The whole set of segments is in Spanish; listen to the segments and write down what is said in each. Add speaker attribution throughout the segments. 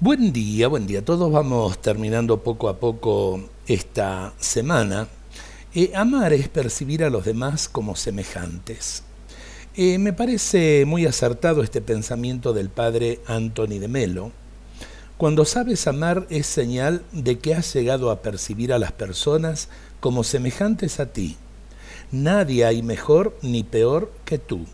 Speaker 1: Buen día, buen día. Todos vamos terminando poco a poco esta semana. Eh, amar es percibir a los demás como semejantes. Eh, me parece muy acertado este pensamiento del padre Anthony de Melo. Cuando sabes amar es señal de que has llegado a percibir a las personas como semejantes a ti. Nadie hay mejor ni peor que tú.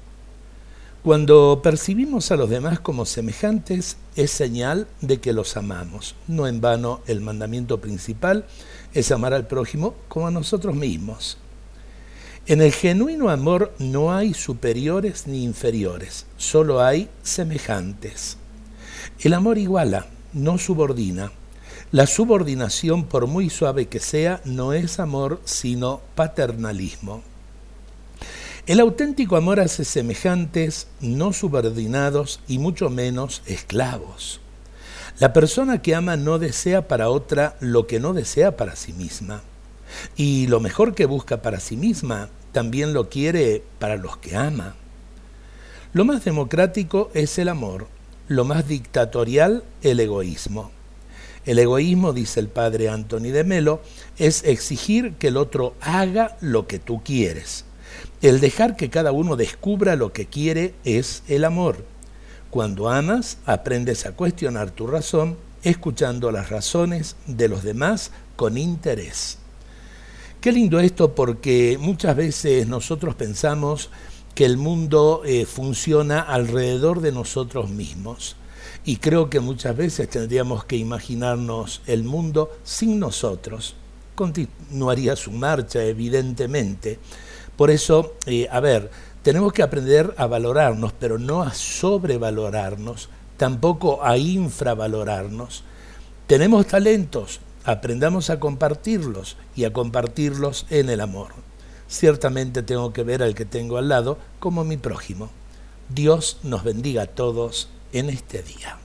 Speaker 1: Cuando percibimos a los demás como semejantes, es señal de que los amamos. No en vano el mandamiento principal es amar al prójimo como a nosotros mismos. En el genuino amor no hay superiores ni inferiores, solo hay semejantes. El amor iguala, no subordina. La subordinación, por muy suave que sea, no es amor, sino paternalismo. El auténtico amor hace semejantes, no subordinados y mucho menos esclavos. La persona que ama no desea para otra lo que no desea para sí misma. Y lo mejor que busca para sí misma también lo quiere para los que ama. Lo más democrático es el amor, lo más dictatorial el egoísmo. El egoísmo, dice el padre Anthony de Melo, es exigir que el otro haga lo que tú quieres el dejar que cada uno descubra lo que quiere es el amor. Cuando amas, aprendes a cuestionar tu razón, escuchando las razones de los demás con interés. Qué lindo esto porque muchas veces nosotros pensamos que el mundo eh, funciona alrededor de nosotros mismos. Y creo que muchas veces tendríamos que imaginarnos el mundo sin nosotros. Continuaría su marcha, evidentemente, por eso, eh, a ver, tenemos que aprender a valorarnos, pero no a sobrevalorarnos, tampoco a infravalorarnos. Tenemos talentos, aprendamos a compartirlos y a compartirlos en el amor. Ciertamente tengo que ver al que tengo al lado como mi prójimo. Dios nos bendiga a todos en este día.